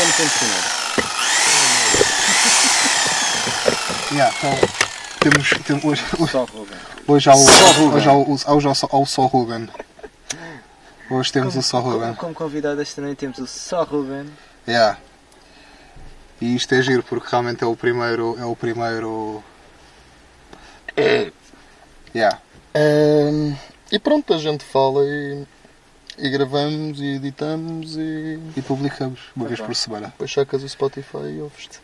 Dê-me tempo primeiro. Yeah, então, temos, temos hoje, hoje, o, Só Ruben. hoje há o, hoje há o, Só Ruben. Hoje temos o Só como, Ruben. como convidado esta noite temos o Só Ruben. Yeah. E isto é giro porque realmente é o primeiro. É o primeiro. Yeah. Ahm, e pronto, a gente fala e, e gravamos e editamos e E publicamos uma vez bom. por semana. depois sacas o Spotify e ouves-te.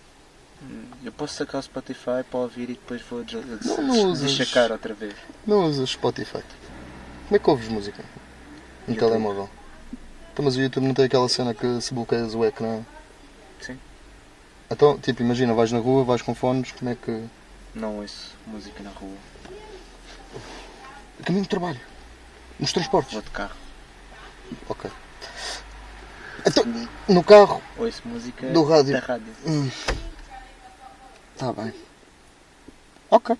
Eu posso sacar o Spotify para ouvir e depois vou des- Não, não usas. outra vez. Não usas Spotify. Como é que ouves música? No YouTube. telemóvel. Então, mas o YouTube não tem aquela cena que se bloqueias o ecrã. Sim. Então, tipo, imagina, vais na rua, vais com fones, como é que. Não ouço música na rua. Caminho de trabalho. Nos transportes. Vou de carro. Ok. Então, no carro. Ouço música Do rádio. da rádio. Hum. Tá bem. Ok.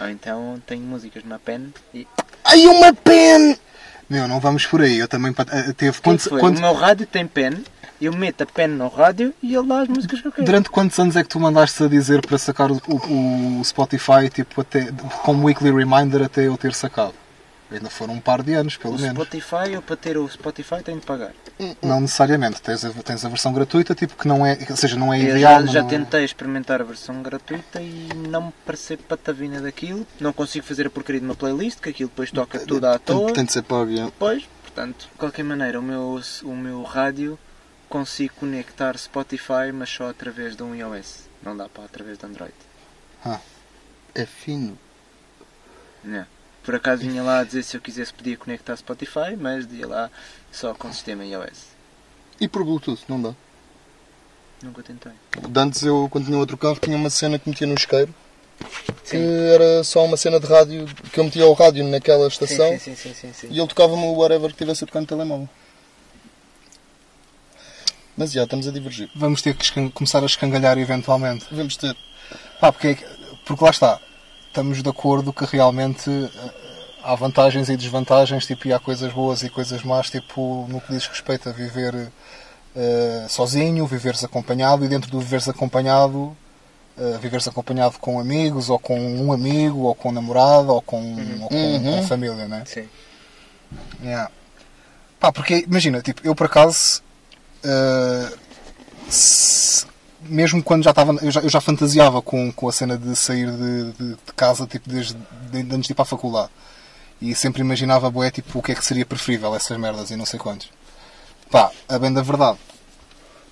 Ou então tenho músicas na pen e. Ai, uma pen! Meu, não vamos por aí. Eu também pa- eh, teve. Quando Quantos, foi? quantos- O meu rádio tem pen, eu meto a pen no rádio e ele dá as músicas que eu quero. durante quantos anos é que tu mandaste a dizer para sacar o, o- o Spotify tipo, até, como weekly reminder até eu ter sacado? Ainda foram um par de anos, pelo O menos. Spotify, eu para ter o Spotify tenho de pagar. Não necessariamente. Tens a, tens a versão gratuita, tipo, que não é. Ou seja, não é Eu ideal. já, já é- tentei experimentar a versão gratuita e não me pareceu patavina daquilo. Não consigo fazer a porcaria de uma playlist, que aquilo depois toca tudo à toa. Tem, tem de ser pago, é. Depois, portanto, de qualquer maneira, o meu, o meu rádio consigo conectar Spotify, mas só através de um iOS. Não dá para através de Android. É fino. Não. Por acaso vinha lá a dizer se eu quisesse podia conectar Spotify, mas dia lá só com sistema iOS. E por Bluetooth, não dá. Nunca tentei. De Antes eu, quando tinha outro carro, tinha uma cena que metia no isqueiro. Que Sim. era só uma cena de rádio, que eu metia o rádio naquela estação Sim, sim, sim, sim, sim, e ele tocava-me o whatever que tivesse a tocar no telemóvel. Mas já, estamos a divergir. Vamos ter que começar a escangalhar eventualmente. Vamos ter. Pá, porque, é que- porque lá está. Estamos de acordo que realmente eh, há vantagens e desvantagens, tipo, e há coisas boas e coisas más, tipo, no que diz respeito a viver eh, sozinho, viveres acompanhado e dentro do viveres acompanhado, eh, viveres acompanhado com amigos, ou com um amigo, ou com um namorado, ou com, ou com, Uhum. com família, né? Sim. Yeah. Pá, porque imagina, tipo, eu por acaso uh, se- mesmo quando já estava. Eu já, eu já fantasiava com, com a cena de sair de, de- de casa tipo, desde de, antes de ir para a faculdade. E sempre imaginava bué, tipo, o que é que seria preferível, essas merdas e não sei quantos. Pá, a bem da verdade.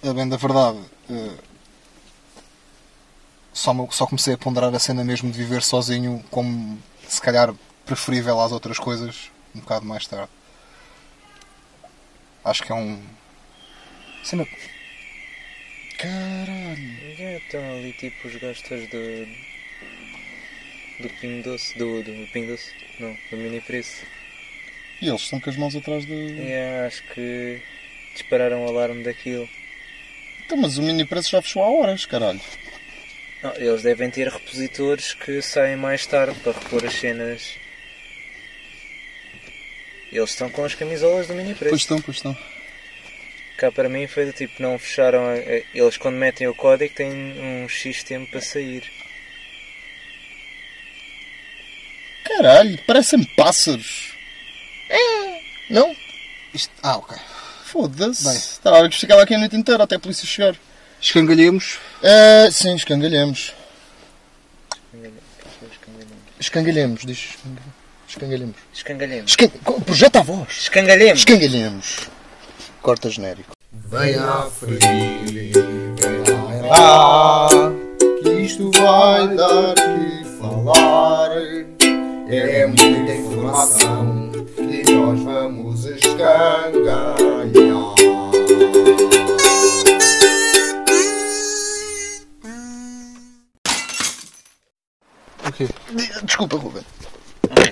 A bem da verdade. uh, só, só comecei a ponderar a cena mesmo de viver sozinho como se calhar preferível às outras coisas um bocado mais tarde. Acho que é um. Cena... Caralho. Já estão ali tipo os gajos do. do Pingo Doce. Do, do Pingo Doce? Não, do Mini Preço. E eles estão com as mãos atrás de. É, acho que dispararam o alarme daquilo. Então, mas o mini preço já fechou há horas, caralho. Não, eles devem ter repositores que saem mais tarde para repor as cenas. Eles estão com as camisolas do Mini Preço. Pois estão, pois estão. Cá para mim foi do tipo, não fecharam. a- a- Eles quando metem o código têm um X tempo para sair. Caralho, parecem pássaros. É. Não? Isto... Ah, ok. Foda-se. Bem. Está a ficava aqui a noite inteira até a polícia chegar. Escangalhemos. Ah, sim, escangalhemos. Escangalhemos, diz. Escangalhemos. Escangalhemos. Escan... Projeta a voz. Escangalhemos. Escangalhemos. Corta genérico. Vem à frente, vem lá, que isto vai dar que falar. É muita informação e nós vamos escangalhar. Ok. Desculpa, Ruben.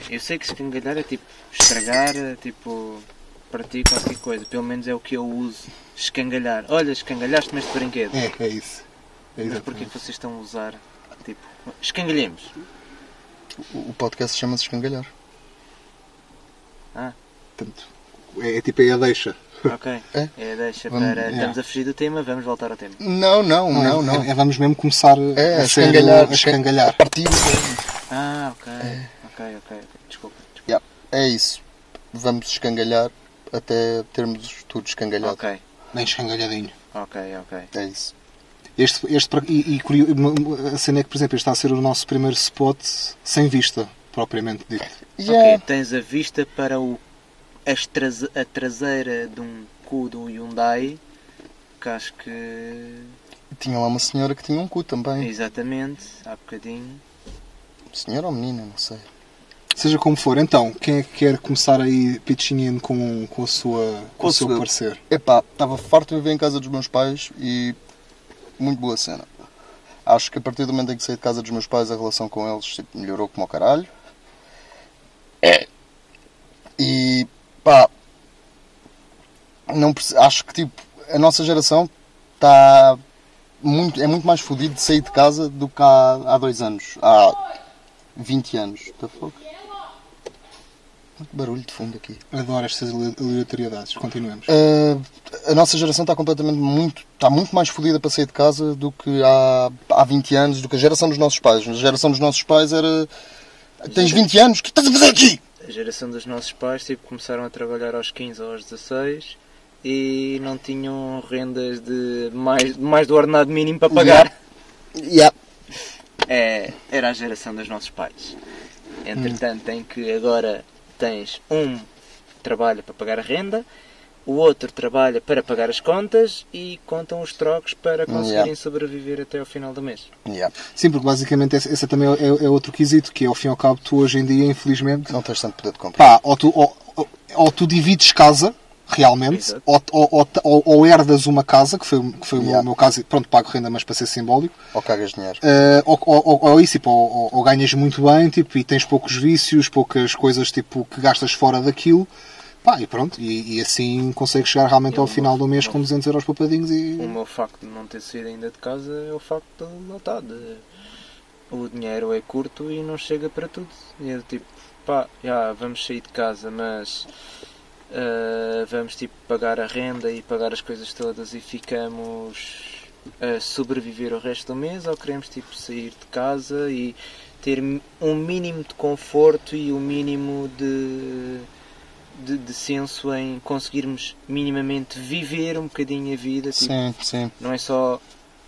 Eu sei que escangalhar é tipo estragar, é tipo partir qualquer coisa. Pelo menos é o que eu uso. Escangalhar. Olha, escangalhaste-me este brinquedo. É, é isso. É Mas porquê que vocês estão a usar? Tipo, escangalhemos. O o podcast chama-se Escangalhar. Ah. Portanto, é, é tipo é a deixa. Ok. É? É, deixa Vamos- para. é. Estamos a fugir do tema, vamos voltar ao tema. Não, não, não, não. É, é vamos mesmo começar É, a, a escangalhar. a escangalhar. A partir. Ah, ok. Ok, ok, ok. Desculpa. desculpa. Yeah, é isso. Vamos escangalhar até termos tudo escangalhado. Ok, Bem escangalhadinho. ok, ok. É isso. Este, este, e, e curio- a cena é que, por exemplo, este está a ser o nosso primeiro spot sem vista, propriamente dito. Yeah. Ok, tens a vista para o, as traze- a traseira de um cu do Hyundai, que acho que. Tinha lá uma senhora que tinha um cu também. Exatamente, há bocadinho. Senhora ou menina, não sei. Seja como for, então, quem é que quer começar aí pitching in com, com, a sua, com o seu eu? parecer? Epá, estava farto de viver em casa dos meus pais e muito boa cena. Acho que a partir do momento em que saí de casa dos meus pais a relação com eles tipo, melhorou como ao caralho. É. E pá, não acho que tipo, a nossa geração está muito, é muito mais fodido de sair de casa do que há, há dois anos. Há 20 anos. What the fuck? Muito barulho de fundo aqui. Adoro estas ale- aleatoriedades. Continuemos. Uh, a nossa geração está completamente muito, está muito mais fodida para sair de casa do que há, há 20 anos, do que a geração dos nossos pais. A geração dos nossos pais era. Tens 20 anos, o que estás a fazer aqui? A geração dos nossos pais tipo, começaram a trabalhar aos 15 ou aos 16 e não tinham rendas de mais, mais do ordenado mínimo para pagar. Yeah. É, era a geração dos nossos pais. Entretanto, em que agora tens um trabalha para pagar a renda, o outro trabalha para pagar as contas e contam os trocos para conseguirem Yeah. sobreviver até ao final do mês. Yeah. Sim, porque basicamente esse, esse também é, é outro quesito, que é, ao fim e ao cabo, tu hoje em dia, infelizmente, Não tens tanto poder de compra. pá, ou tu, ou, ou- ou tu divides casa, realmente, ou, ou, ou, ou- herdas uma casa, que foi, que foi o meu- Yeah. o meu caso, e pronto, pago renda, mas para ser simbólico, Ou cagas dinheiro. Uh, ou, ou, ou- ou isso, tipo, ou, ou- ou ganhas muito bem tipo, e tens poucos vícios, poucas coisas tipo, que gastas fora daquilo, pá, e pronto, e, e assim consegues chegar realmente ao Eu final do mês com 200 euros poupadinhos e. O meu facto de não ter saído ainda de casa é o facto de lá está, de- o dinheiro é curto e não chega para tudo. E é tipo, pá, já, vamos sair de casa, mas ah, vamos tipo pagar a renda e pagar as coisas todas e ficamos a sobreviver o resto do mês ou queremos tipo sair de casa e ter um mínimo de conforto e um mínimo de, de, de senso em conseguirmos minimamente viver um bocadinho a vida, tipo, Sim, sim. não é só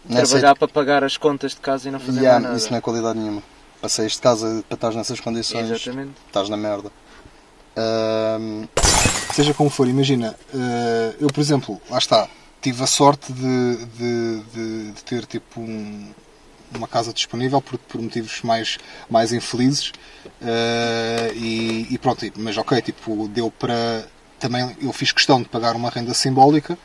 é trabalhar para pagar as contas de casa e não fazer Yeah, nada. isso não é qualidade nenhuma. Para saís de casa para estar nessas condições, Exatamente. estás na merda. Ahm, Seja como for, imagina, uh, eu por exemplo, lá está, tive a sorte de, de, de- de ter tipo um- uma casa disponível por, por motivos mais, mais infelizes uh, e, e pronto, mas ok, tipo, deu para. Também eu fiz questão de pagar uma renda simbólica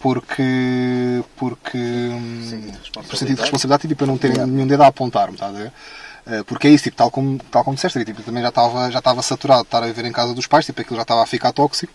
porque. porque hum, Sim, por sentido de responsabilidade e para não ter nenhum dedo a apontar-me, está a ver? Uh, Porque é isso, tipo, tal como, tal como disseste, tipo, também já estava já estava saturado de estar a viver em casa dos pais, tipo, aquilo já estava a ficar tóxico.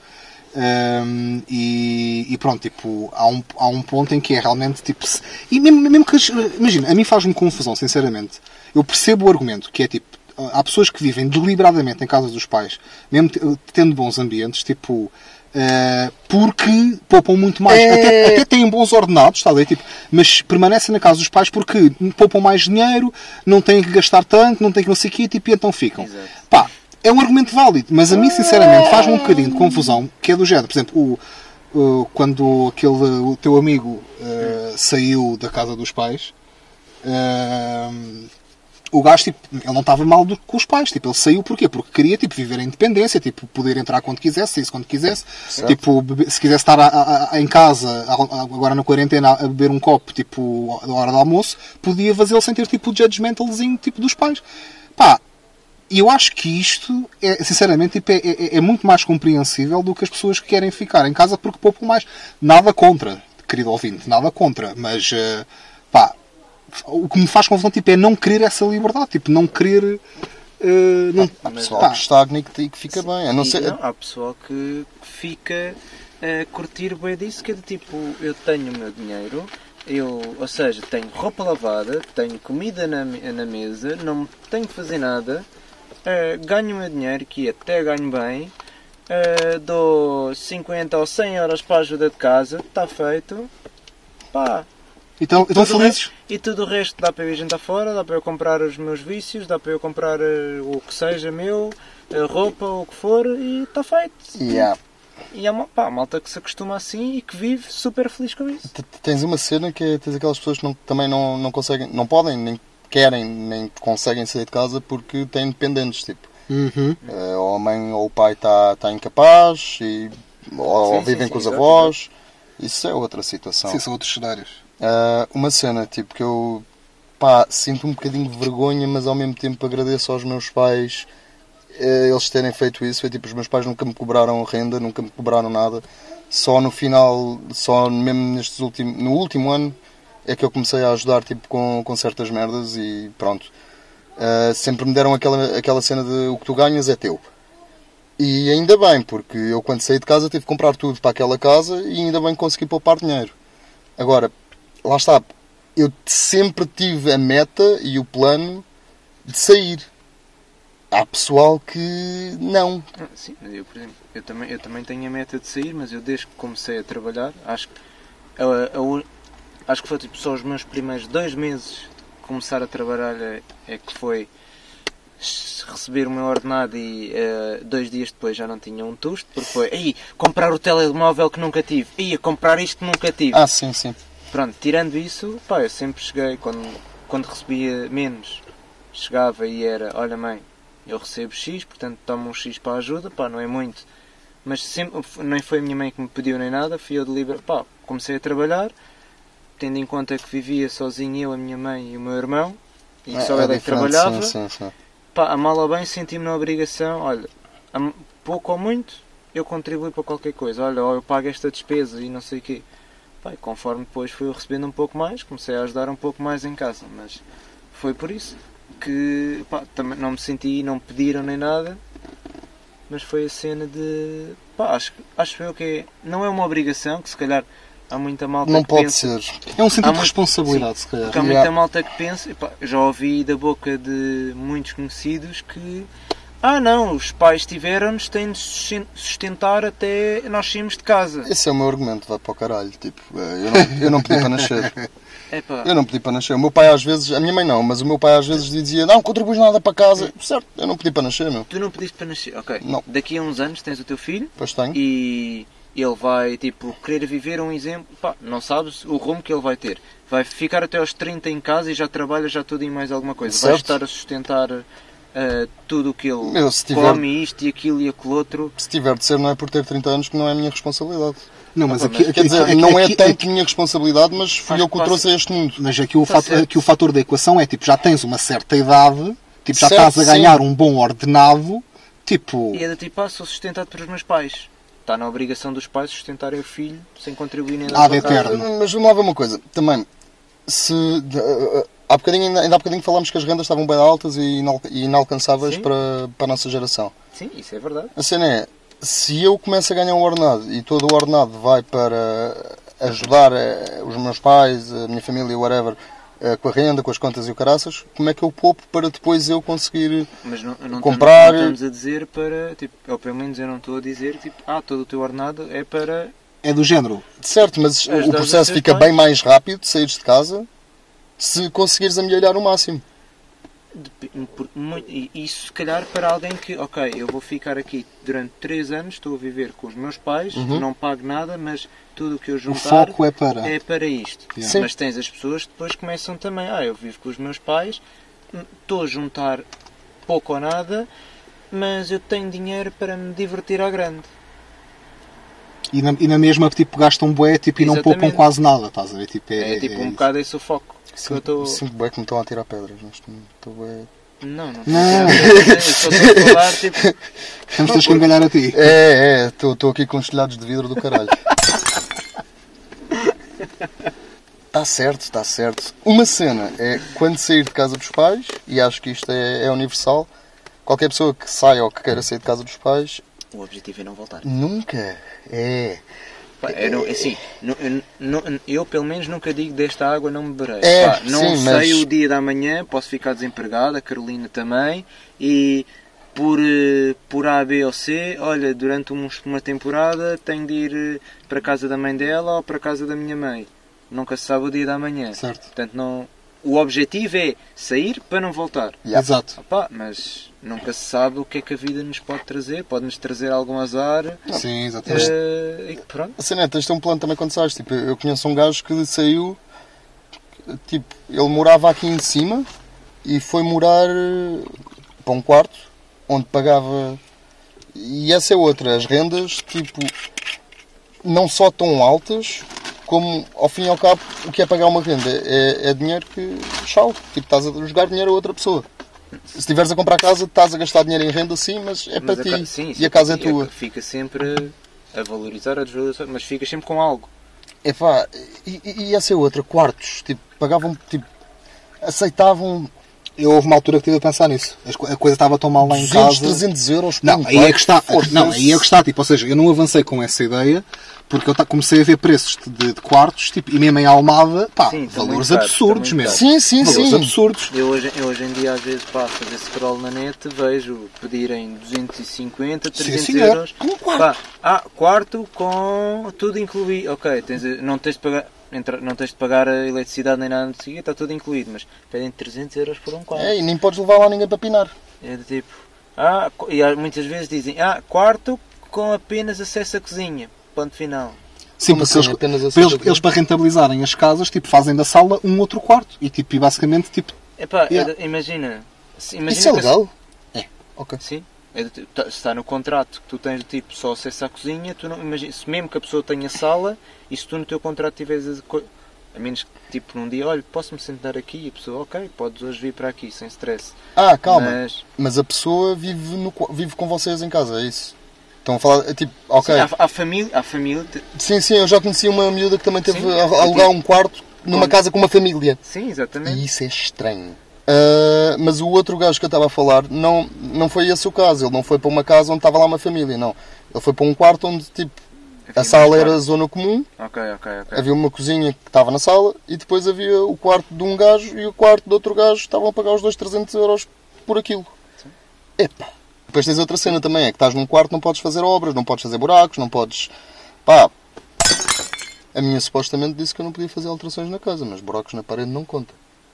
Um, e, e pronto, tipo, há um, há um ponto em que é realmente tipo. se- E mesmo, mesmo que. Imagina, a mim faz-me confusão, sinceramente. Eu percebo o argumento, que é tipo. Há pessoas que vivem deliberadamente em casa dos pais, mesmo te- tendo bons ambientes, tipo. Eh, porque poupam muito mais. É. Até, até têm bons ordenados, está a ver? Tipo, mas permanecem na casa dos pais porque poupam mais dinheiro, não têm que gastar tanto, não têm que não sei o quê, tipo, e então ficam. Exato. Pá, é um argumento válido, mas a mim, sinceramente, faz-me um bocadinho de confusão, que é do género, por exemplo, o, o- quando aquele, o teu amigo eh, saiu da casa dos pais, eh, o gajo, tipo, ele não estava mal do- com os pais, tipo, ele saiu porquê? Porque queria, tipo, viver a independência, tipo, poder entrar quando quisesse, sair quando quisesse, Certo. tipo, se quisesse estar a- a- a- em casa, agora na quarentena, a beber um copo, tipo, à hora do almoço, podia fazê-lo sem ter, tipo, o judgmentalzinho, tipo, dos pais. Pá, e eu acho que isto, é, sinceramente, tipo, é, é- é muito mais compreensível do que as pessoas que querem ficar em casa porque poupam mais. Nada contra, querido ouvinte, nada contra. Mas, eh, pá, o que me faz confusão tipo, é não querer essa liberdade. Tipo, não querer... eh, não, há pessoal pá, que estagna e que, que fica bem. A não ser, não, há pessoal que fica a curtir bem disso, que é do tipo, eu tenho o meu dinheiro, eu, ou seja, tenho roupa lavada, tenho comida na, na mesa, não tenho que fazer nada, eh, ganho o meu dinheiro, que até ganho bem, eh, dou 50 ou 100 euros para a ajuda de casa, está feito. Pá, Então, então Tudo felizes? e tudo o resto dá para eu ir jantar fora, dá para eu comprar os meus vícios, dá para eu comprar eh, o que seja meu, a roupa, o que for, e está feito. Yeah. E é uma pá, malta que se acostuma assim e que vive super feliz com isso. T- Tens uma cena que é, tens aquelas pessoas que não- também não, não conseguem, não podem, nem querem, nem conseguem sair de casa porque têm dependentes, tipo. Uhum. eh, ou a mãe ou o pai está tá incapaz, e, ou, Sim, ou vivem sim, com os sim, avós. Isso é outra situação. Sim, são outros cenários. Ah, uma cena, tipo, que eu pá, sinto um bocadinho de vergonha, mas ao mesmo tempo agradeço aos meus pais eh, eles terem feito isso. Foi tipo, os meus pais nunca me cobraram renda, nunca me cobraram nada. Só no final, só mesmo nestes últimos, no último ano, é que eu comecei a ajudar tipo, com, com certas merdas e pronto. Ah, sempre me deram aquela, aquela cena de o que tu ganhas é teu. E ainda bem, porque eu quando saí de casa tive que comprar tudo para aquela casa e ainda bem consegui poupar dinheiro. Agora, lá está, eu sempre tive a meta e o plano de sair. Há pessoal que não. Ah, Sim, mas eu, por exemplo, eu também, eu também tenho a meta de sair, mas eu desde que comecei a trabalhar, acho que, a- a acho que foi tipo, só os meus primeiros dois meses de começar a trabalhar é, é que foi receber o meu ordenado e eh, dois dias depois já não tinha um tusto, porque foi, aí comprar o telemóvel que nunca tive, ia comprar isto que nunca tive. Ah, sim, sim. Pronto, tirando isso, pá, eu sempre cheguei, quando, quando recebia menos, chegava e era, olha mãe, eu recebo X, portanto toma um X para a ajuda, pá, não é muito. Mas sempre, nem foi a minha mãe que me pediu nem nada, fui eu de livre, pá, comecei a trabalhar, tendo em conta que vivia sozinho eu, a minha mãe e o meu irmão, e só É- é ele é que trabalhava, Sim, sim, sim. pá, a mal ou bem senti-me na obrigação, olha, pouco ou muito, eu contribuo para qualquer coisa, olha, ou eu pago esta despesa e não sei o quê. Pá, e conforme depois fui recebendo um pouco mais, comecei a ajudar um pouco mais em casa, mas foi por isso que pá, também não me senti, não me pediram nem nada, mas foi a cena de pá, acho, acho eu que é, não é uma obrigação, que se calhar há muita malta Não que pode pensa, ser. É um sentido de responsabilidade, se calhar. porque há muita malta que pensa, eu já ouvi da boca de muitos conhecidos que ah não, os pais tiveram-nos, têm de susten- sustentar até nós sairmos de casa. Esse é o meu argumento, vai para o caralho. Tipo, eh, eu não, eu não pedi para nascer. Epá, Eu não pedi para nascer. O meu pai às vezes, a minha mãe não, mas o meu pai às vezes dizia: Não, contribuis nada para casa. Certo, eu não pedi para nascer, meu. tu não pediste para nascer, ok. Não. Daqui a uns anos tens o teu filho Pois tenho. e ele vai tipo querer viver um exemplo, pá, não sabes o rumo que ele vai ter. Vai ficar até aos 30 em casa e já trabalha já tudo e mais alguma coisa. Vai Certo. estar a sustentar eh, tudo o que ele tiver- come, isto e aquilo e aquele outro. Se tiver de ser, não é por ter 30 anos que não é a minha responsabilidade. Não, mas Ah, aqui, Quer dizer, aqui- não é tanto aqui- minha responsabilidade, mas fui eu que o trouxe a este mundo. Mas aqui o, Tá fato, aqui o fator da equação é tipo, já tens uma certa idade, tipo, já Certo, estás a sim. ganhar um bom ordenado, tipo. E é do tipo, ah, sou sustentado pelos meus pais. Está na obrigação dos pais sustentarem o filho sem contribuir nem Ad nada. eterno. Mas vamos lá ver uma coisa. Também, se. Há bocadinho, ainda ainda há bocadinho falámos que as rendas estavam bem altas e inal- inalcançáveis Sim. para, para a nossa geração. Sim, isso é verdade. A cena é, se eu começo a ganhar um ordenado e todo o ordenado vai para ajudar eh, os meus pais, a minha família, whatever, eh, com a renda, com as contas e o caraças, como é que eu poupo para depois eu conseguir. Mas não, não, Comprar- estamos, não estamos a dizer para, tipo, ou pelo menos eu não estou a dizer, tipo, ah, todo o teu ordenado é para... É do género. Certo, mas o processo fica bem mais rápido de saíres de casa se conseguires amelhar o máximo. E Isso se calhar para alguém que, ok, eu vou ficar aqui durante 3 anos, estou a viver com os meus pais, Uhum. não pago nada, mas tudo o que eu O juntar foco é para. é para isto. Yeah. Mas tens as pessoas que depois começam também, ah, eu vivo com os meus pais, hum, estou a juntar pouco ou nada, mas eu tenho dinheiro para me divertir à grande. E na, e na mesma, tipo, gastam bué tipo, e não Exatamente. poupam quase nada, estás a ver? Tipo, é, É, tipo é um isso. bocado esse o foco. Que eu Sinto, estou... sinto bem que me estão a tirar pedras neste momento. Estou bué- Não, não. Não. Estou a falar, tipo, Vamos ter que engalhar a ti. É, é, estou estou aqui com os telhados de vidro do caralho. Está certo, está certo. Uma cena é quando sair de casa dos pais, e acho que isto é, é universal, qualquer pessoa que saia ou que queira sair de casa dos pais, o objetivo é não voltar. nunca é. Pá, eu, assim, eu, eu, pelo menos nunca digo desta água não beberei. É, Pá, não sim, sei mas- o dia da manhã, posso ficar desempregado, a Carolina também, e por, eh, por A, B ou C, olha, durante um- uma temporada tenho de ir eh, para a casa da mãe dela ou para a casa da minha mãe. Nunca se sabe o dia da manhã. Certo. Portanto, não, o objetivo é sair para não voltar. Yeah. Exato. Opá, mas nunca se sabe o que é que a vida nos pode trazer. Pode-nos trazer algum azar. Sim, exatamente. eh, e pronto. A cena é, tens de ter um plano também quando sais. Tipo, eu conheço um gajo que saiu, tipo, ele morava aqui em cima e foi morar eh, para um quarto onde pagava. E essa é outra, as rendas, tipo, não só tão altas, como ao fim e ao cabo, o que é pagar uma renda? É, é dinheiro que chau. Tipo, estás a jogar dinheiro a outra pessoa. Se estiveres a comprar casa, estás a gastar dinheiro em renda, sim, mas é Mas para a ti. ca- sim, e a casa é sim, tua. Fica sempre a valorizar, a desvalorizar, mas fica sempre com algo. Epá, e, e, e essa é outra, quartos, tipo, pagavam, tipo, aceitavam Eu houve uma altura que tive a pensar nisso. A coisa estava tão mal lá em 200, casa. 300 euros por Não, um aí é que está. Não, aí é que está. Tipo, ou seja, eu não avancei com essa ideia porque eu comecei a ver preços de, de quartos tipo, e mesmo em Almada, pá, Sim, valores caro, absurdos mesmo. Sim, sim, valores sim. absurdos. Eu hoje, eu hoje em dia, às vezes, para fazer scroll na net, vejo pedirem 250, 300 senhor. euros. Com um quarto. Pá, ah, quarto com tudo incluído. Ok, tens, não, tens de pagar, entra- não tens de pagar a eletricidade nem nada seguir, está tudo incluído, mas pedem 300 euros por um quarto. É, e nem podes levar lá ninguém para pinar. É de tipo, ah, e muitas vezes dizem, ah, quarto com apenas acesso à cozinha. Ponto final. Sim, Como porque assim? eles, Apenas para assim, eles, eles para rentabilizarem as casas, tipo, fazem da sala um outro quarto. E, tipo, e basicamente, tipo, Epá, Yeah. era- imagina. imagina Isso é legal? É. Ok. Sim. É do tá- se está no contrato que tu tens tipo só acesso à cozinha, tu não imagina, se mesmo que a pessoa tenha sala e se tu no teu contrato tiveres a, menos que tipo num dia, olha, posso-me sentar aqui e a pessoa, ok, podes hoje vir para aqui sem stress. Ah, calma. Mas Mas a pessoa vive, no, vive com vocês em casa, é isso? Estão a falar, é tipo, ok. sim, há, há família, há família, Sim, sim, eu já conheci uma miúda que também teve Sim, a a alugar um quarto numa Com- casa com uma família. sim, exatamente. E isso é estranho. Ah, mas o outro gajo que eu estava a falar, não, não foi esse o caso. Ele não foi para uma casa onde estava lá uma família, não. Ele foi para um quarto onde, tipo, a Havia sala mais era quartos. zona comum, Ok, ok, ok. havia uma cozinha que estava na sala e depois havia o quarto de um gajo e o quarto de outro gajo. Estavam a pagar os dois 300 euros por aquilo. Epá. Depois tens outra cena também, é que estás num quarto, não podes fazer obras, não podes fazer buracos, não podes... Pá, a minha supostamente disse que eu não podia fazer alterações na casa, mas buracos na parede não conta.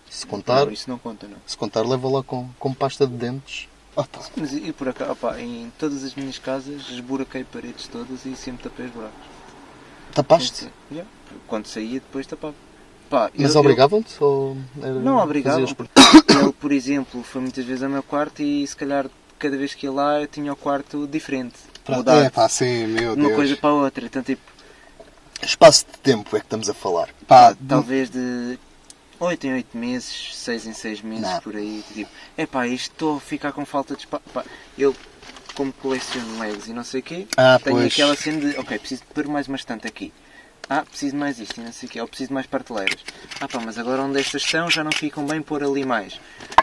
Se contar, Não, isso não conta, não. se contar leva lá com, com pasta de dentes. Tá. Mas e por acaso, opá, em todas as minhas casas esburaquei paredes todas e sempre tapei os buracos. Tapaste? Yeah. Quando saía, depois tapava. Pá, Mas obrigavam-te? Ou Não obrigavam, por- ele, por exemplo, foi muitas vezes ao meu quarto e se calhar cada vez que ia lá eu tinha o quarto diferente. Mudado. é pá, sim, meu de uma Deus. coisa para a outra. Então, tipo, Espaço de tempo é que estamos a falar. Pá, talvez de 8 em 8 meses, 6 em 6 meses, Não. por aí. Tipo, é pá, isto estou a ficar com falta de espaço. Pá, Eu, como coleciono Legos e não sei o quê, Ah, tenho pois. aquela cena de, ok, preciso de pôr mais uma estante aqui. Ah, preciso de mais isto e não sei o quê. Ou preciso de mais prateleiras. Ah pá, mas agora onde estas estão já não ficam bem pôr ali mais.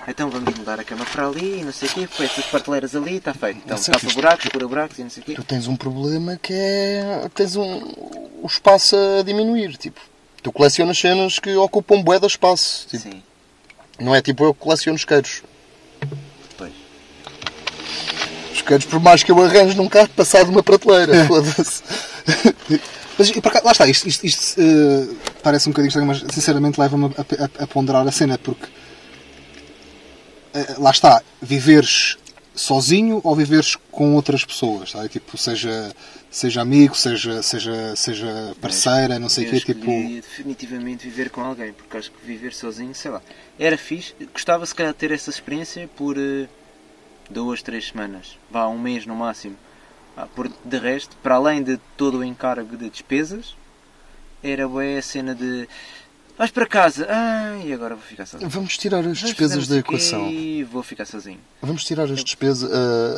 Então vamos mudar a cama para ali e não sei o quê. Põe essas prateleiras ali e está feito. Então tapa isto. buracos, cura buracos e não sei o quê. Tu tens um problema que é. tens um. o espaço a diminuir. Tipo, tu colecionas cenas que ocupam bué de espaço. Tipo, Sim. não é tipo eu que coleciono isqueiros. Pois. Isqueiros, por mais que eu arranjo, nunca há de passar de uma prateleira. Foda-se. Mas cá- lá está, isto, isto- isto, eh, parece um bocadinho estranho, mas sinceramente leva-me a, a- a ponderar a cena, porque eh, lá está, viveres sozinho ou viveres com outras pessoas, sabe? Tipo, seja, seja amigo, seja, seja, seja parceira, não sei o quê, tipo. definitivamente viver com alguém, porque acho que viver sozinho, sei lá, era fixe. Gostava se calhar de ter essa experiência por eh, duas, três semanas, vá um mês no máximo. Ah, por, de resto, para além de todo o encargo de despesas, era bué a cena de vais para casa, ah, e agora vou ficar sozinho. Vamos tirar as despesas da equação. E vou ficar sozinho. Vamos tirar as despesas,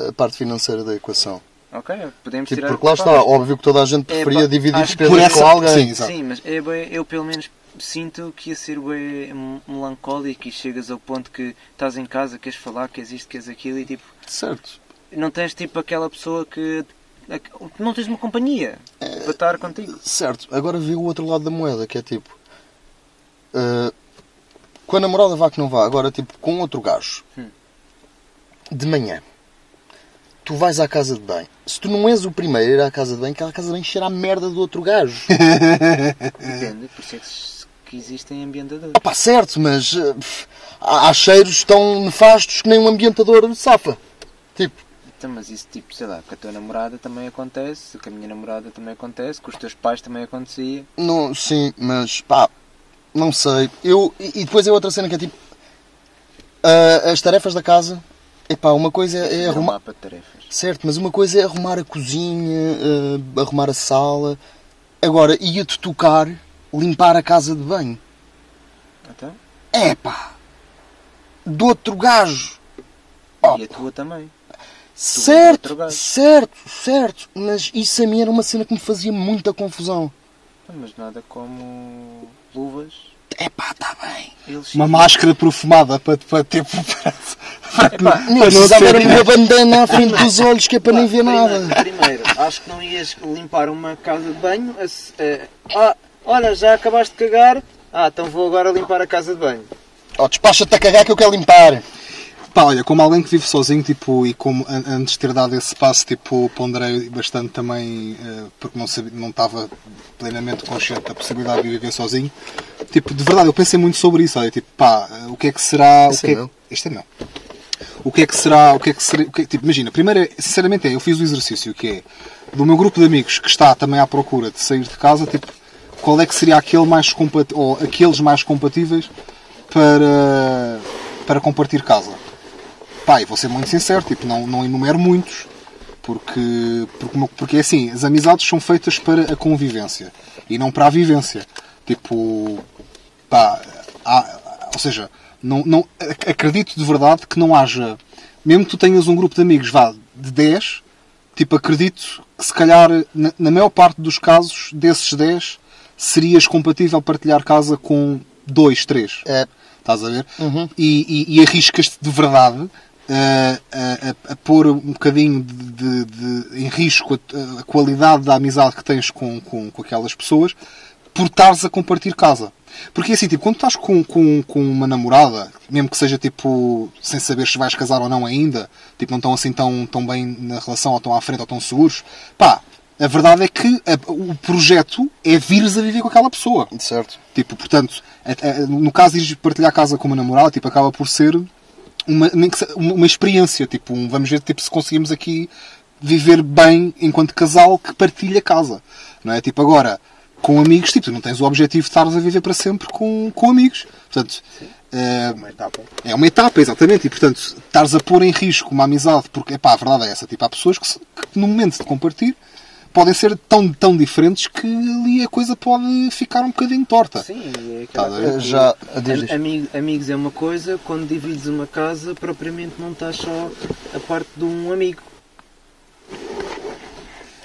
a, parte financeira da equação. Ok, podemos Tipo, tirar. porque lá está, óbvio que toda a gente É, preferia pá, dividir despesas essa- com alguém. sim, exato. Sim, mas é bué- eu pelo menos sinto que ia ser bué melancólico e chegas ao ponto que estás em casa, queres falar, queres isto, queres aquilo e tipo, Certo. Não tens tipo aquela pessoa que. Não tens uma companhia para estar contigo. Certo, agora vê o outro lado da moeda, que é tipo. uh, com a namorada vá que não vá, agora tipo com outro gajo. Hum. De manhã. tu vais à casa de banho. Se tu não és o primeiro a ir à casa de banho, aquela casa de banho cheira a merda do outro gajo. Depende, por isso é que, existem ambientadores. Opa, certo, mas eh, pff, há, há cheiros tão nefastos que nem um ambientador safa. Tipo, Então, mas isso, tipo, sei lá, com a tua namorada também acontece, com a minha namorada também acontece, com os teus pais também acontecia. não, sim, mas pá, não sei. Eu, e, e depois é outra cena que é tipo. ah, as tarefas da casa. Epá, uma coisa é, Fazer um arrumar. mapa de tarefas. Certo, mas uma coisa é arrumar a cozinha, ah, arrumar a sala. Agora, ia-te tocar limpar a casa de banho. Então, Epá! Do outro gajo. Oh, e a tua também. Certo, certo, certo. Mas isso a mim era uma cena que me fazia muita confusão. Ah, Mas nada como luvas. Epá, está bem. Eles Uma máscara perfumada para, para ter. Epá, Não, Para precisava ser- era uma bandana à frente dos olhos que é para nem ver nada. Primeiro, primeiro, acho que não ias limpar uma casa de banho. a eh, ah, olha, já acabaste de cagar. Ah, então vou agora limpar a casa de banho. Oh, despacha-te a cagar que eu quero limpar. Pá, olha, como alguém que vive sozinho, tipo, e como an- antes de ter dado esse passo, tipo, ponderei bastante também, eh, porque não, sabia, não estava plenamente consciente da possibilidade de viver sozinho. Tipo, de verdade, eu pensei muito sobre isso, olha, tipo, pá, eh, o que é que será... Esse o que é meu. Este é meu. O que é que será, o que é que será, o que é- tipo, imagina, primeiro, é- sinceramente é, eu fiz o exercício que é, do meu grupo de amigos que está também à procura de sair de casa, tipo, qual é que seria aquele mais compat ou aqueles mais compatíveis para, para compartilhar casa? Pá, e vou ser muito sincero, tipo, não, não enumero muitos, porque, porque, porque é assim, as amizades são feitas para a convivência e não para a vivência. Tipo, pá, há- ou seja, não, não, ac- acredito de verdade que não haja, mesmo que tu tenhas um grupo de amigos, vá, de 10, tipo, acredito que se calhar, na, na maior parte dos casos, desses 10, serias compatível partilhar casa com 2, 3. É, Estás a ver? Uhum. E, e- e arriscas-te de verdade a, a- a- pôr um bocadinho de, de- de- em risco a, a qualidade da amizade que tens com, com, com aquelas pessoas por estares a compartilhar casa. Porque assim, tipo, quando estás com, com, com uma namorada, mesmo que seja tipo, sem saber se vais casar ou não ainda, tipo, não estão assim tão, tão bem na relação, ou tão à frente, ou tão seguros, pá, a verdade é que a- o projeto é vires a viver com aquela pessoa. certo. Tipo, portanto, a- a- no caso de ires partilhar casa com uma namorada, tipo, acaba por ser uma, nem que uma, uma experiência. Tipo, um- vamos ver tipo, se conseguimos aqui viver bem enquanto casal que partilha casa. Não é? Tipo, agora, com amigos, tipo, tu não tens o objetivo de estares a viver para sempre com, com amigos. Portanto, eh, Uma etapa. é uma etapa, exatamente. E, portanto, estares a pôr em risco uma amizade, porque, epá, a verdade é essa. Tipo, há pessoas que, que no momento de compartilhar, podem ser tão, tão diferentes que ali a coisa pode ficar um bocadinho torta. Sim, é Tá coisa Já, diz, diz. Am- ami- amigos é uma coisa, quando divides uma casa, propriamente não estás só a parte de um amigo.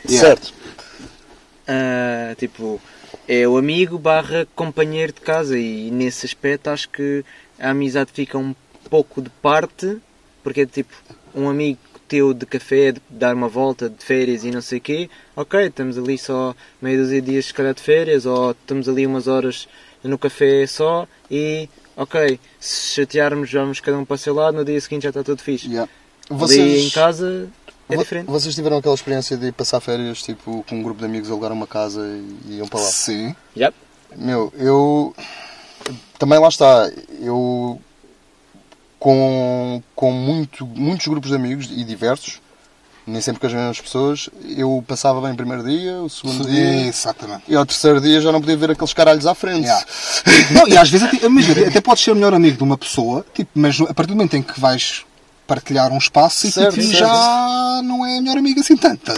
Certo. Ah, tipo, é o amigo barra companheiro de casa e nesse aspecto acho que a amizade fica um pouco de parte, porque é tipo um amigo teu de café, de dar uma volta de férias e não sei o quê, ok, estamos ali só meia dúzia de dias se calhar de férias, ou estamos ali umas horas no café só e ok, se chatearmos vamos cada um para o seu lado, no dia seguinte já está tudo fixe. Yeah. Ali Vocês, em casa é diferente. vocês tiveram aquela experiência de passar férias tipo, com um grupo de amigos, alugar uma casa e iam para lá? Sim. Yep. Meu, eu. Também lá está. Eu. Com, com muito, muitos grupos de amigos e diversos, nem sempre com as mesmas pessoas, eu passava bem o primeiro dia, o segundo dia. Exatamente. E ao terceiro dia já não podia ver aqueles caralhos à frente. Yeah. Não, e às vezes até, imagina, até podes ser o melhor amigo de uma pessoa, tipo, mas a partir do momento em que vais partilhar um espaço e Certo, certo. já não é melhor amigo assim tanto.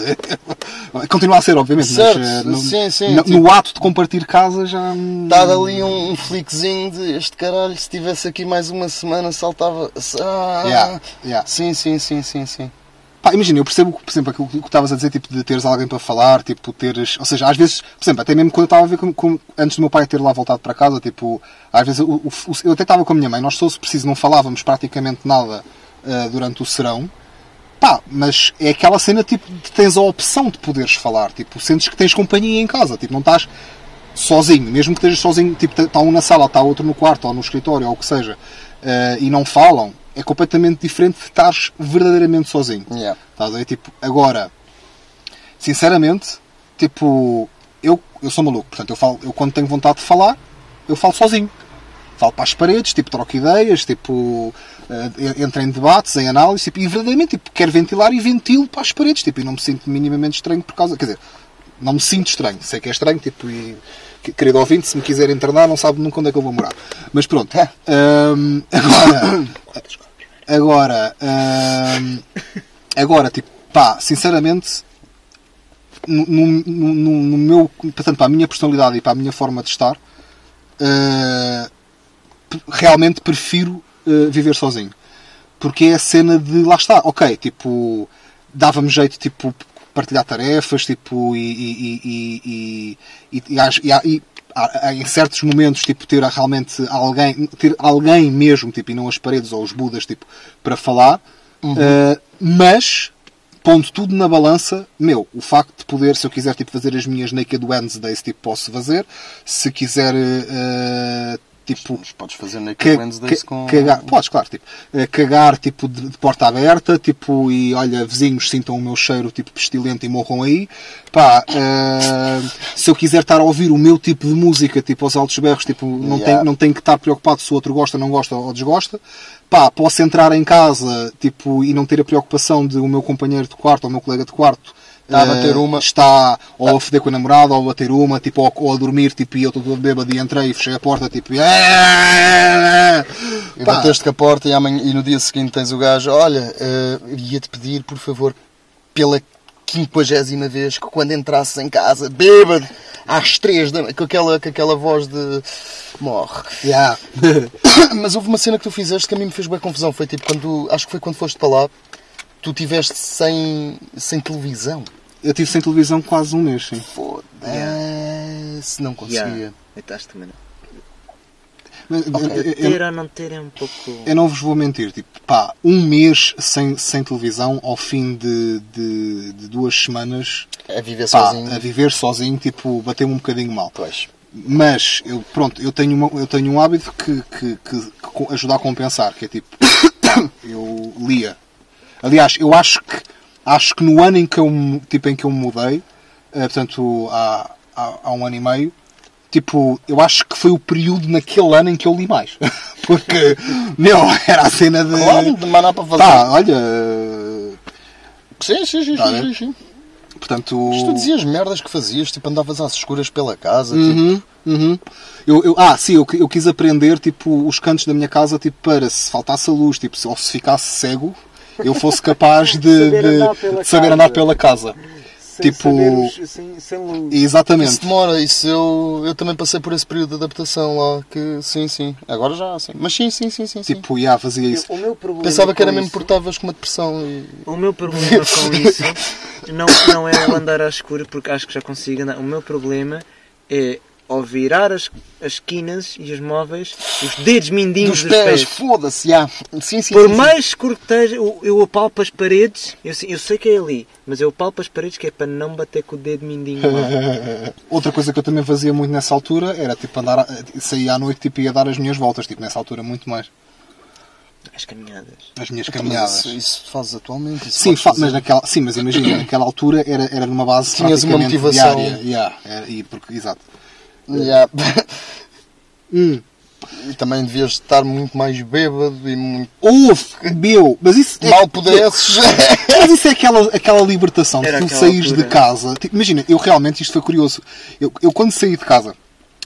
Continua a ser, obviamente, Certo, mas eh, no, sim, sim, no, tipo- no ato de compartilhar casa já. Está ali um, um flickzinho de este caralho, se tivesse aqui mais uma semana saltava. Ah, Yeah, yeah. Sim, sim, sim, sim, sim. Pá, imagina, eu percebo, por exemplo, aquilo que estavas a dizer, tipo, de teres alguém para falar, tipo, teres. Ou seja, às vezes, por exemplo, até mesmo quando eu estava a ver com, com- antes do meu pai ter lá voltado para casa, tipo, às vezes o- o- eu até estava com a minha mãe, nós, se fosse preciso, não falávamos praticamente nada ah, durante o serão. Pá, mas é aquela cena, tipo, de tens a opção de poderes falar, tipo, sentes que tens companhia em casa, tipo, não estás sozinho, mesmo que estejas sozinho, tipo, está um na sala, está outro no quarto, ou no escritório, ou o que seja, ah, e não falam, é completamente diferente de estares verdadeiramente sozinho. Yeah. Estás a ver? Tipo, agora, sinceramente, tipo, eu, eu sou maluco. Portanto, eu, falo, eu quando tenho vontade de falar, eu falo sozinho. Falo para as paredes, tipo, troco ideias, tipo, eh, entro em debates, em análise, tipo, e verdadeiramente, tipo, quero ventilar e ventilo para as paredes, tipo, e não me sinto minimamente estranho por causa, quer dizer, não me sinto estranho, sei que é estranho, tipo, e, que- querido ouvinte, se me quiser internar, não sabe nunca onde é que eu vou morar. Mas pronto, Ahm, agora, agora, ahm, agora, tipo, pá, sinceramente, no, no, no- no meu, portanto, para a minha personalidade e para a minha forma de estar, p- realmente prefiro eh, viver sozinho. Porque é a cena de, lá está, ok, tipo, dava-me jeito, tipo, partilhar tarefas, tipo, e, e, e, e, em certos momentos, tipo, ter realmente alguém, ter alguém mesmo, tipo, e não as paredes ou os budas, tipo, para falar, Uh, mas, pondo tudo na balança, meu, o facto de poder, se eu quiser tipo, fazer as minhas Naked Wednesdays, tipo, posso fazer. Se quiser, uh, tipo, podes fazer ca- Wednesdays com. cagar, podes, claro, tipo, uh, cagar tipo de, de porta aberta, tipo, e olha, vizinhos sintam o meu cheiro tipo pestilento e morram aí. Pá, uh, se eu quiser estar a ouvir o meu tipo de música, tipo aos altos berros, tipo, não, Yeah. tem, não tenho que estar preocupado se o outro gosta, não gosta ou desgosta. Pá, posso entrar em casa, tipo, e não ter a preocupação de o meu companheiro de quarto ou o meu colega de quarto Está a eh, bater uma. está ou a foder com a namorada ou a bater uma, tipo, ou, ou a dormir, tipo, e eu estou todo bêbado e entrei e fechei a porta, tipo, e... E Pá, bateste com a porta e, amanhã, e no dia seguinte tens o gajo, olha, eh, ia-te pedir, por favor, pela quinquagésima vez, que quando entrasses em casa, bêbado, às três da com aquela, com aquela voz de morre. yeah. Mas houve uma cena que tu fizeste que a mim me fez bem confusão. Foi tipo quando, acho que foi quando foste para lá, tu tiveste sem, sem televisão. Eu tive sem televisão quase um mês, sim. Foda-se, não conseguia. Yeah. Estás também. não. Mas, eu- eu- eu- Ter ou não ter é um pouco. Eu não vos vou mentir, tipo, pá, um mês sem, sem televisão, ao fim de, de, de duas semanas, A viver pá, sozinho. a viver sozinho, tipo, bateu-me um bocadinho mal. Pois. Mas, eu, pronto, eu tenho, uma- eu tenho um hábito que, que, que, que ajuda a compensar, que é tipo, eu lia. Aliás, eu acho que, acho que no ano em que eu, me- tipo, em que eu me mudei, eh, portanto, há, há, há um ano e meio, tipo, eu acho que foi o período naquele ano em que eu li mais. Porque, meu, era a cena de... Claro, de maná para fazer. Pá, olha, Sim, sim, sim, Tá, sim, sim, sim. portanto... Mas tu dizias merdas que fazias, tipo andavas às escuras pela casa, tipo, Uhum, uhum. Eu, eu- ah, sim, eu, eu quis aprender tipo, os cantos da minha casa tipo, para se faltasse a luz, tipo, se- ou se ficasse cego, eu fosse capaz de, Saber de- andar pela de saber casa. andar pela casa. Sem Tipo- os- sem, sem luz. Isso Exatamente. demora, isso eu, eu também passei por esse período de adaptação lá, que sim, sim. Agora já, sim. Mas sim, sim, sim, sim. Tipo, já fazia isso. o meu problema Pensava que era mesmo porque estavas com uma depressão e... O meu problema com isso não, não é o andar à escura, porque acho que já consigo andar. O meu problema é ao virar as, as esquinas e os móveis, os dedos mindinhos Dos dos, pés, pés. foda-se, já. Sim, sim, Por sim, sim. mais escuro que esteja, eu, eu apalpo as paredes, eu, sei- eu sei que é ali, mas eu apalpo as paredes que é para não bater com o dedo mindinho lá. Outra coisa que eu também fazia muito nessa altura era tipo andar, sair à noite tipo, e ia dar as minhas voltas, tipo, nessa altura muito mais. As caminhadas. As minhas Então, caminhadas. Isso, isso fazes atualmente? Isso Sim, fa- mas naquela, sim, mas imagina, naquela altura era, era numa base Tinhas uma motivação. diária. Yeah, era- e porque, exato. Já. Hum. E também devias estar muito mais bêbado e muito Houve, meu, mas isso é, mal pudesses. mas isso é aquela, aquela libertação de tu saís de casa. Tipo, imagina, eu realmente, isto foi curioso. Eu, eu quando saí de casa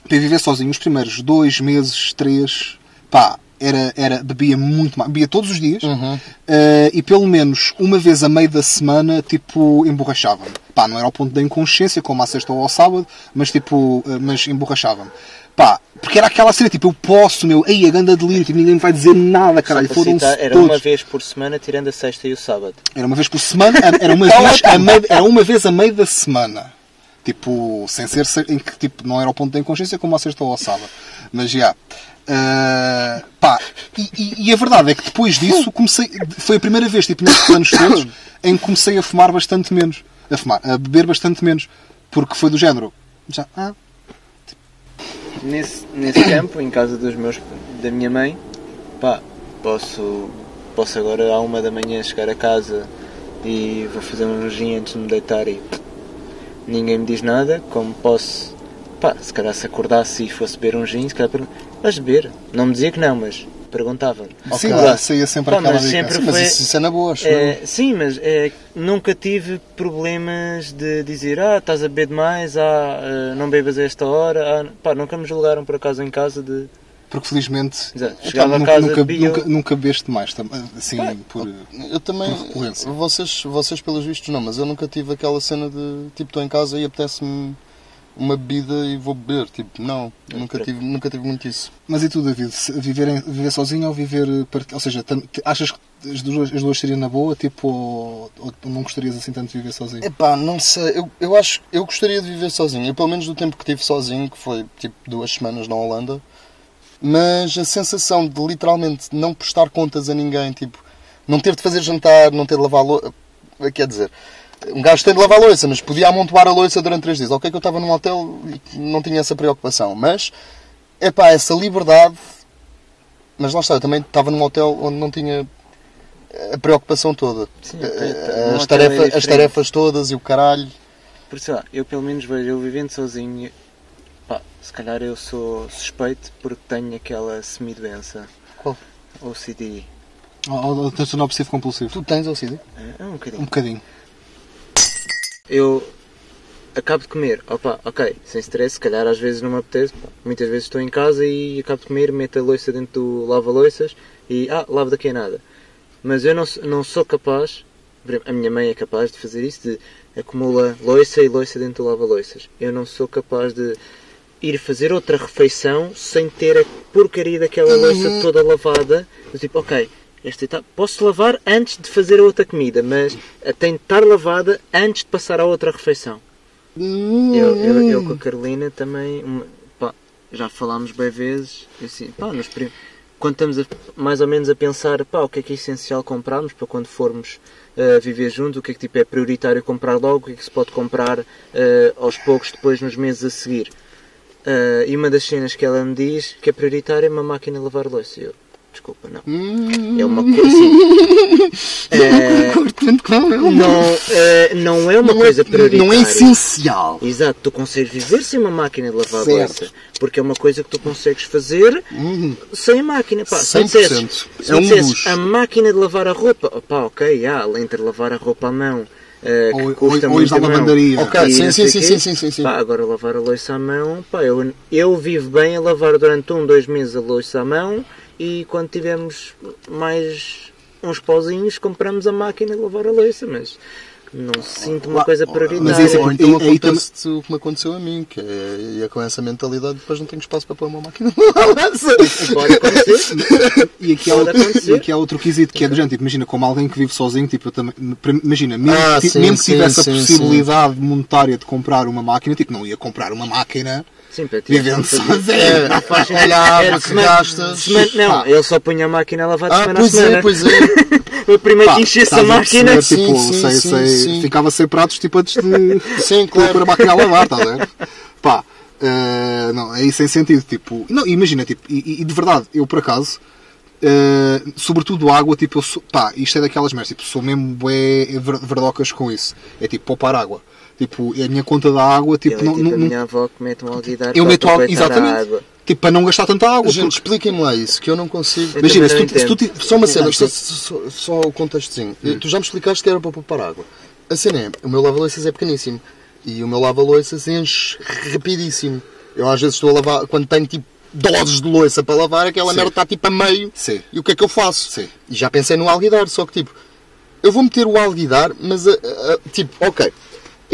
para viver sozinho, os primeiros dois meses, três, pá, era, era, bebia muito mais, bebia todos os dias Uhum. eh, e pelo menos uma vez a meio da semana, tipo, emborrachava-me. Pá, não era ao ponto da inconsciência, como à sexta ou ao sábado, mas tipo, eh, mas emborrachava-me. Pá, porque era aquela cena, tipo, eu posso, meu, ei, a ganda delírio, tipo, ninguém me vai dizer nada, caralho, citar, era todos. uma vez por semana, tirando a sexta e o sábado. Era uma vez por semana, era uma, vez, a meio, era uma vez a meio da semana. Tipo, sem ser se- em que tipo, não era ao ponto da inconsciência como a sexta ou a sábado. Mas já. Ah, pá, e, e- a verdade é que depois disso comecei. Foi a primeira vez, tipo, nestes anos todos, em que comecei a fumar bastante menos. A fumar, a beber bastante menos. Porque foi do género. Já, ah, Nesse, nesse campo, em casa dos meus, da minha mãe, pá, posso posso agora à uma da manhã chegar a casa e vou fazer um gin antes de me deitar e ninguém me diz nada, como posso, pá, se calhar se acordasse e fosse beber um gin, se calhar vais beber? Não me dizia que não, mas perguntava. Sim, Ok. lá saía sempre Pá, aquela mas dica. sempre- Sim, mas foi- isso, isso é na boa, É, sim, mas é, nunca tive problemas de dizer ah, estás a beber demais, ah, eh, não bebas a esta hora, ah, pá, nunca me julgaram por acaso em casa de. Porque felizmente Exato, epá, chegava a nunca, casa, nunca, bebia- nunca, nunca bebeste mais, assim, por... Eu também, Por recorrência. vocês, vocês pelos vistos não, mas eu nunca tive aquela cena de tipo estou em casa e apetece-me uma bebida e vou beber, tipo, não, nunca por- tive, nunca tive muito isso. Mas e tu, David? Viver, viver sozinho ou viver... Ou seja, achas que as duas, as duas seriam na boa, tipo, ou, ou não gostarias assim tanto de viver sozinho? Epá, não sei, eu, eu acho, eu gostaria de viver sozinho, eu pelo menos do tempo que tive sozinho, que foi tipo duas semanas na Holanda, mas a sensação de literalmente não prestar contas a ninguém, tipo, não ter de fazer jantar, não ter de lavar louça, quer dizer, um gajo tem de lavar louça, mas podia amontoar a louça durante três dias. Ok que eu estava num hotel e não tinha essa preocupação, mas, epá, essa liberdade, mas lá está, eu também estava num hotel onde não tinha a preocupação toda. Sim, Eh, as, Num hotel tarefa- é as tarefas todas e o caralho. Por lá, eu pelo menos vejo, eu vivendo sozinho, pá, se calhar eu sou suspeito porque tenho aquela semidoença. Qual? OCD. Ou, ou, ou transtorno obsessivo compulsivo? Tu tens OCD? É, é um Um bocadinho. Eu acabo de comer, opa, ok, sem stress, se calhar às vezes não me apetece, pá, muitas vezes estou em casa e acabo de comer, meto a louça dentro do lava-louças e, ah, lavo daqui a nada. Mas eu não, não sou capaz, a minha mãe é capaz de fazer isso, de acumula louça e louça dentro do lava-louças. Eu não sou capaz de ir fazer outra refeição sem ter a porcaria daquela louça toda lavada. Tipo, ok, esta etapa, posso lavar antes de fazer a outra comida, mas tem de estar lavada antes de passar à outra refeição. Eu, eu, eu com a Carolina também, uma- pá, já falámos bem vezes, assim, pá, nos prim- quando estamos a- mais ou menos a pensar, pá, o que é que é essencial comprarmos para quando formos uh, viver juntos, o que é que tipo, é prioritário comprar logo, o que é que se pode comprar uh, aos poucos depois nos meses a seguir. Uh, e uma das cenas que ela me diz que é prioritária é uma máquina de lavar louça. Eu, desculpa, não. É uma coisa assim. é, não, é, não é uma coisa prioritária. não é essencial. Exato, tu consegues viver sem uma máquina de lavar Certo. louça. Porque é uma coisa que tu consegues fazer sem a máquina. Pá, se me 100%. dissesses, se É me um dissesses, a máquina de lavar a roupa, pá, ok, já, além de lavar a roupa à mão, que Ou- custa ou- muito lavandaria. Ok, sim, não sim, sim, sim, sim, sim, sim. Pá, agora lavar a louça à mão, pá, eu, eu vivo bem a lavar durante um, dois meses a louça à mão e quando tivermos mais uns pauzinhos compramos a máquina de lavar a louça, mas não sinto uma coisa prioritária. Mas isso é então e- aí acontece o que me aconteceu a mim, que é ia com essa mentalidade depois não tenho espaço para pôr uma máquina de lavar louça. Pode acontecer. E aqui, há outro, e aqui há outro quesito que é do género, tipo, imagina, como alguém que vive sozinho, tipo, eu também, imagina, mesmo, Ah, sim, mesmo que sim, tivesse sim, a possibilidade monetária de comprar uma máquina, tipo, não ia comprar uma máquina Sim, para ti, vivendo sozinho. É, Não faz sentido. olha a Era água que semana- gastas. semana- não, Ah. ele só punha a máquina a lavar de Ah, semana a pois semana. é, pois é. O primeiro Pá, que enchesse a a máquina. perceber, tipo, Sim, sim, sei- sim, sei- sim. ficava sem pratos, tipo, antes de Sim, de pôr a claro. máquina a lavar, estás a ver? Pá, eh, não, aí sem sentido, tipo, não, imagina, tipo, e, e de verdade, eu por acaso, eh, sobretudo água, tipo, eu sou, pá, isto é daquelas merdas, tipo, sou mesmo bué ver- verdocas com isso, é tipo, poupar água. Tipo, a minha conta da água, tipo, Ele é não, tipo não, a minha avó que mete um alguidar eu para meto água, exatamente, água. tipo, para não gastar tanta água. Gente, porque- expliquem-me lá isso, que eu não consigo. Eu Imagina, se tu, se tu. Só uma cena, Não, só, só, só o contextozinho. Tu já me explicaste que era para poupar água. A cena é, o meu lava-loiças é pequeníssimo. E o meu lava-loiças enche rapidíssimo. Eu às vezes estou a lavar, quando tenho tipo doses de louça para lavar, aquela Sim. merda está tipo a meio. Sim. E o que é que eu faço? Sim. E já pensei no alguidar, só que tipo, eu vou meter o alguidar, mas a- a- a- tipo, ok,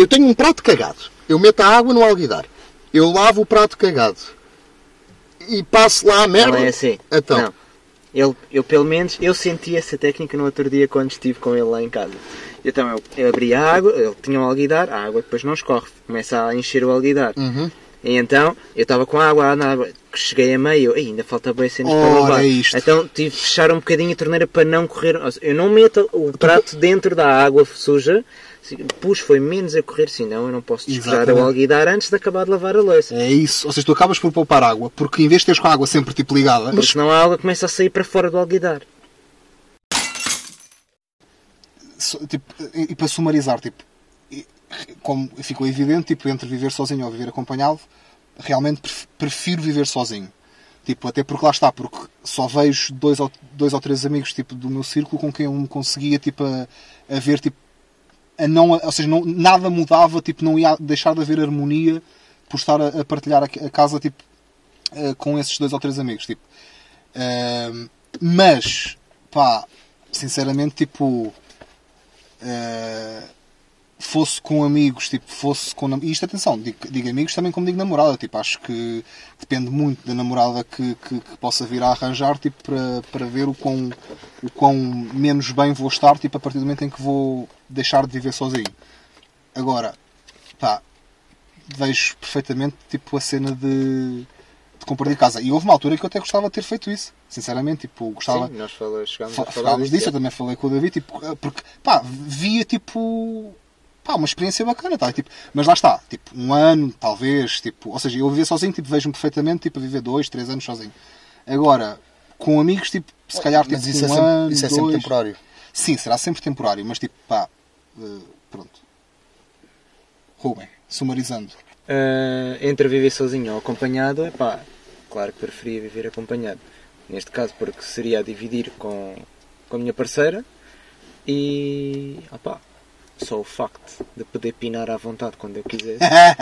eu tenho um prato cagado. Eu meto a água no alguidar. Eu lavo o prato cagado. E passo lá a merda. Não é assim. Então. Não. Ele, eu pelo menos, eu senti essa técnica no outro dia quando estive com ele lá em casa. Então eu, eu abri a água, ele tinha um alguidar, a água depois não escorre, começa a encher o alguidar. Uhum. E então, eu estava com a água, na água, cheguei a meio, "Ei, ainda falta bem cenas para lavar. é. Então tive de fechar um bocadinho a torneira para não correr. Eu não meto o prato dentro da água suja, pus foi menos a correr, senão eu não posso despejar o alguidar antes de acabar de lavar a louça. É isso, ou seja, tu acabas por poupar água, porque em vez de teres com a água sempre tipo ligada, Porque senão a água começa a sair para fora do alguidar. tipo, e, e para sumarizar, tipo, como ficou evidente, tipo, entre viver sozinho ou viver acompanhado, realmente pref- prefiro viver sozinho. Tipo, até porque lá está, porque só vejo dois ou, dois ou três amigos tipo, do meu círculo com quem eu me conseguia tipo, a, a ver, tipo, a não, ou seja, não, nada mudava, tipo, não ia deixar de haver harmonia por estar a, a partilhar a, a casa tipo, eh, com esses dois ou três amigos. Tipo. Ahm, mas, pá, sinceramente, tipo, eh, fosse com amigos, tipo, fosse com. E isto, atenção, digo, digo amigos também como digo namorada, tipo, acho que depende muito da namorada que, que, que possa vir a arranjar, tipo, para, para ver o quão, o quão menos bem vou estar, tipo, a partir do momento em que vou deixar de viver sozinho. Agora, pá, vejo perfeitamente, tipo, a cena de, de comprar de casa. E houve uma altura que eu até gostava de ter feito isso, sinceramente, tipo, gostava. Sim, nós fala, chegámos a falar Falámos disso, eu é. também falei com o David, tipo, eh, porque, pá, via, tipo, pá, uma experiência bacana, tá? tipo, mas lá está, tipo, um ano, talvez, tipo, ou seja, eu vivia sozinho, tipo, vejo-me perfeitamente, tipo, a viver dois, três anos sozinho. Agora, com amigos, tipo, se calhar, tipo, Mas isso, um é sempre, ano, isso é sempre dois... temporário. Sim, será sempre temporário, mas, tipo, pá, eh, pronto. Rubem, sumarizando. Ah, entre viver sozinho ou acompanhado, é pá, claro que preferia viver acompanhado. Neste caso, porque seria a dividir com, com a minha parceira e. opá, só o facto de poder pinar à vontade quando eu quisesse,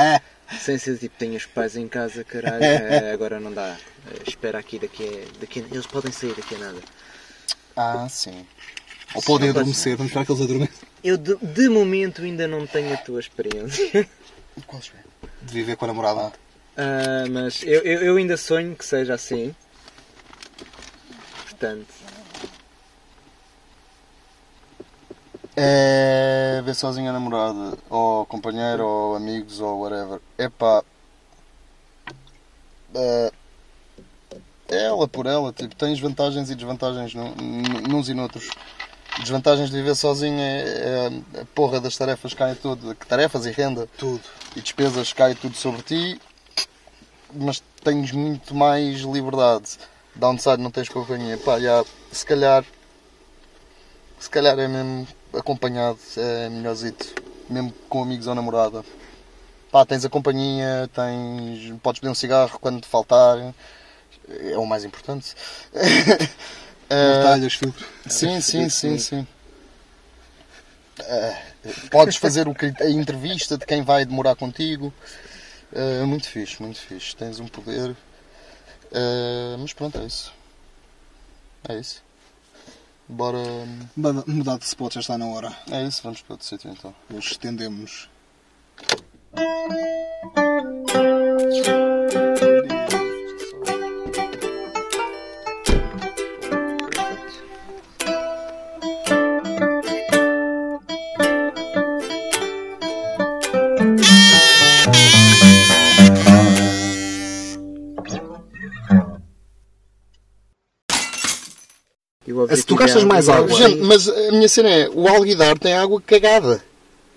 sem ser tipo, tenho os pais em casa, caralho, eh, agora não dá. Eh, espera aqui, daqui a, daqui a- Eles podem sair daqui a nada. Ah, sim. Ou podem adormecer, vamos esperar que eles adormeçam. Eu de, de momento ainda não tenho a tua experiência. Quais bem? De viver com a namorada. Ah, mas eu, eu, eu ainda sonho que seja assim. Portanto, É ver sozinho a namorada, ou companheiro, ou amigos, ou whatever. Epá. É, ela por ela, tipo, tens vantagens e desvantagens nuns e noutros. Desvantagens de viver sozinho é, é a porra das tarefas caem tudo. Tarefas e renda. Tudo. E despesas cai tudo sobre ti. Mas tens muito mais liberdade. Downside não tens companhia. Pá, já, se calhar. Se calhar é mesmo acompanhado, é melhorzito. Mesmo com amigos ou namorada. Pá, tens a companhia, tens. Podes beber um cigarro quando te faltar. É o mais importante. Eh, Mortalhas, filtro. Sim, sim, sim, sim. Eh, podes fazer a entrevista de quem vai demorar contigo. Eh, muito fixe, muito fixe. Tens um poder. Eh, mas pronto, é isso. É isso. Bora. Mudar de spot já está na hora. É isso, vamos para outro sítio então. Hoje estendemos. Mais água. Gente, mas a minha cena é: o alguidar tem água cagada.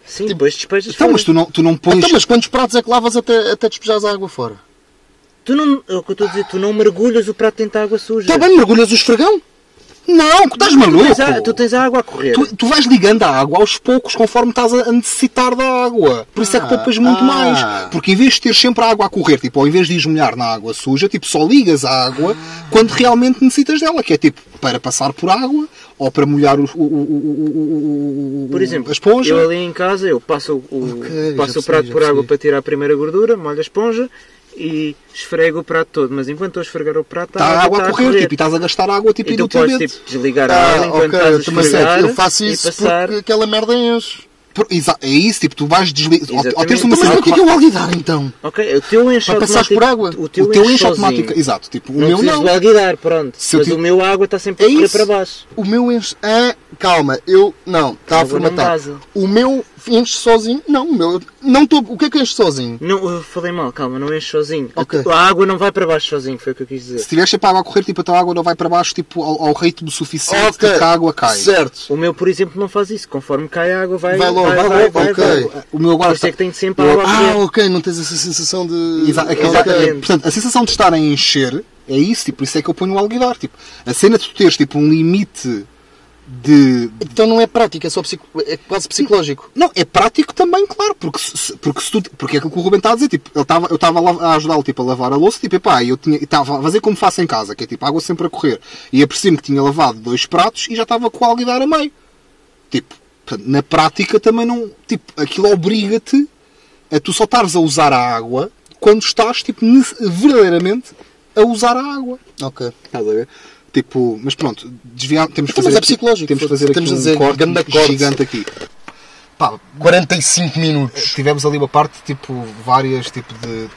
Sim, depois despejas Então, fora. mas tu não, tu não pões. Então, mas quantos pratos é que lavas até, até despejares a água fora? Tu não, é o que eu estou a dizer, tu não mergulhas o prato dentro da água suja. Está bem, mergulhas o esfregão? Não, que estás Tu maluco! tens, a, tu tens a água a correr. Tu, tu vais ligando a água aos poucos conforme estás a necessitar da água. Por isso é que Ah, poupas muito ah. mais. Porque em vez de ter sempre a água a correr, tipo, em vez de esmolhar na água suja, tipo, só ligas a água quando realmente necessitas dela. Que é tipo, para passar por água ou para molhar o, o, o, o, Por exemplo, a esponja. eu ali em casa, eu passo o, Ok, passo o prato por água para tirar a primeira gordura, molho a esponja e esfrego o prato todo. Mas enquanto estou a esfregar o prato, Está a água a correr, tipo, e estás a gastar água tipo, E tu podes tipo, desligar a água enquanto Ah, ok, estás a esfregar eu faço isso passar. porque aquela merda enche. É isso, tipo, tu vais desligar. Ao, teres uma cena para que é que o alguidar então? Ok, o teu enche automático- por água? O teu, o teu enche sozinho. automática. Exato, tipo, o Não meu não. de alguidar, pronto. Se eu Mas ti- o meu água está sempre É a correr para baixo. O meu enche. Ah, calma, eu. Não, está a formatar. vaza. O meu enche sozinho. Não, o meu. Não estou. O que é que enche sozinho? Não, eu falei mal, calma, não enche sozinho. A Ok. tu- A água não vai para baixo sozinho, foi o que eu quis dizer. Se tiveres sempre a água a correr, tipo, a tua água não vai para baixo tipo, ao, ao ritmo suficiente Ok, de que a água cai. Certo. O meu, por exemplo, não faz isso. Conforme cai a água, vai, Vai logo, vai, vai vai, vai, ok. vai. O meu agora Por isso é que tem sempre a água a Ah, ok, não tens essa sensação de. Exa- Exatamente. Portanto, a sensação de estar a encher é isso, tipo, por isso é que eu ponho o alguidar. Tipo, a cena de tu teres tipo, um limite de, Então não é prático, é só psico... é quase psicológico. Não, é prático também, claro, porque se, porque se tu, porque é aquilo que o Ruben está a dizer, tipo, ele estava, eu estava a ajudá-lo tipo, a lavar a louça, tipo, epá, e eu tinha, estava a fazer como faço em casa, que é tipo, água sempre a correr. E apercebi-me que tinha lavado dois pratos e já estava com a alguidar a meio. Tipo, na prática também não, tipo, aquilo obriga-te a tu só estares a usar a água quando estás, tipo, verdadeiramente a usar a água. Ok. Estás a ver? Tipo, mas pronto, desviar, temos que Então, fazer mas é psicológico, Temos que fazer aqui um dizer, corte, corte. gigante aqui. Pá, 45 minutos. tivemos ali uma parte, tipo, várias, tipo de...